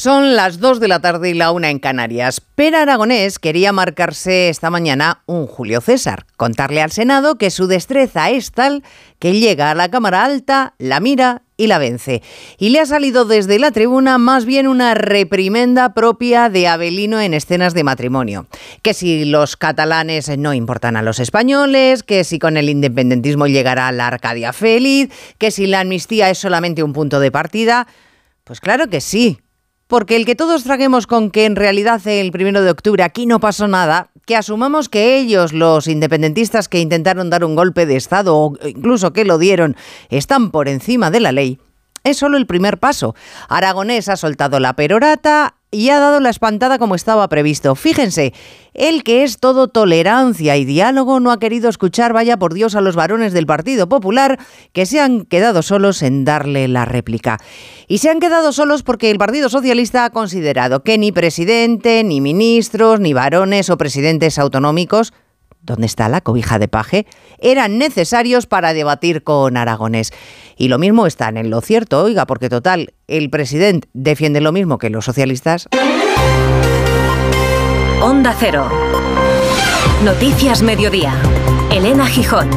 Son las 2 de la tarde y la una en Canarias. Pera Aragonés quería marcarse esta mañana un Julio César, contarle al Senado que su destreza es tal que llega a la Cámara Alta, la mira y la vence. Y le ha salido desde la tribuna más bien una reprimenda propia de Abelino en escenas de matrimonio. Que si los catalanes no importan a los españoles, que si con el independentismo llegará la Arcadia feliz, que si la amnistía es solamente un punto de partida. Pues claro que sí, porque el que todos traguemos con que en realidad el primero de octubre aquí no pasó nada, que asumamos que ellos, los independentistas que intentaron dar un golpe de Estado o incluso que lo dieron, están por encima de la ley, es solo el primer paso. Aragonés ha soltado la perorata, y ha dado la espantada como estaba previsto. Fíjense, el que es todo tolerancia y diálogo no ha querido escuchar, vaya por Dios, a los varones del Partido Popular que se han quedado solos en darle la réplica. Y se han quedado solos porque el Partido Socialista ha considerado que ni presidente, ni ministros, ni varones o presidentes autonómicos ¿dónde está la cobija de paje? Eran necesarios para debatir con Aragonés. Y lo mismo están en lo cierto, oiga, porque total, el presidente defiende lo mismo que los socialistas. Onda Cero. Noticias Mediodía. Elena Gijón.